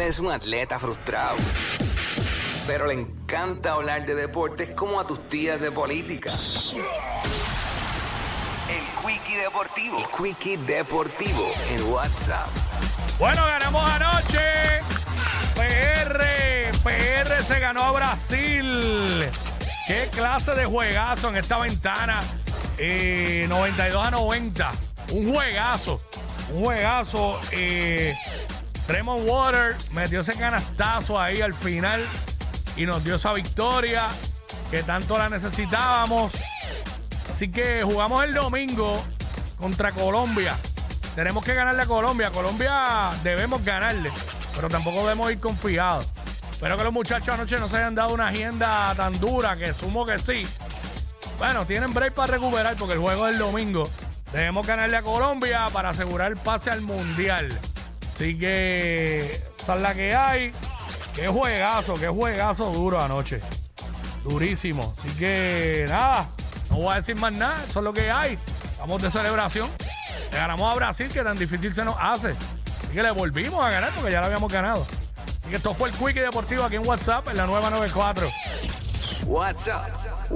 Es un atleta frustrado, pero le encanta hablar de deportes como a tus tías de política. El Quickie Deportivo. El Quickie Deportivo en WhatsApp. Bueno, ganamos anoche. PR, PR se ganó a Brasil. Qué clase de juegazo en esta ventana. Eh, 92 a 90. Un juegazo. Un juegazo. Eh, Tremont Water metió ese canastazo ahí al final y nos dio esa victoria que tanto la necesitábamos. Así que jugamos el domingo contra Colombia. Tenemos que ganarle a Colombia. Colombia debemos ganarle, pero tampoco debemos ir confiados. Espero que los muchachos anoche no se hayan dado una agenda tan dura, que sumo que sí. Bueno, tienen break para recuperar porque el juego es el domingo. Debemos ganarle a Colombia para asegurar el pase al Mundial. Así que esa es la que hay. Qué juegazo, qué juegazo duro anoche. Durísimo. Así que nada, no voy a decir más nada. Eso es lo que hay. Estamos de celebración. Le ganamos a Brasil, que tan difícil se nos hace. Así que le volvimos a ganar porque ya lo habíamos ganado. Así que esto fue el Quickie Deportivo aquí en WhatsApp en la nueva 94. WhatsApp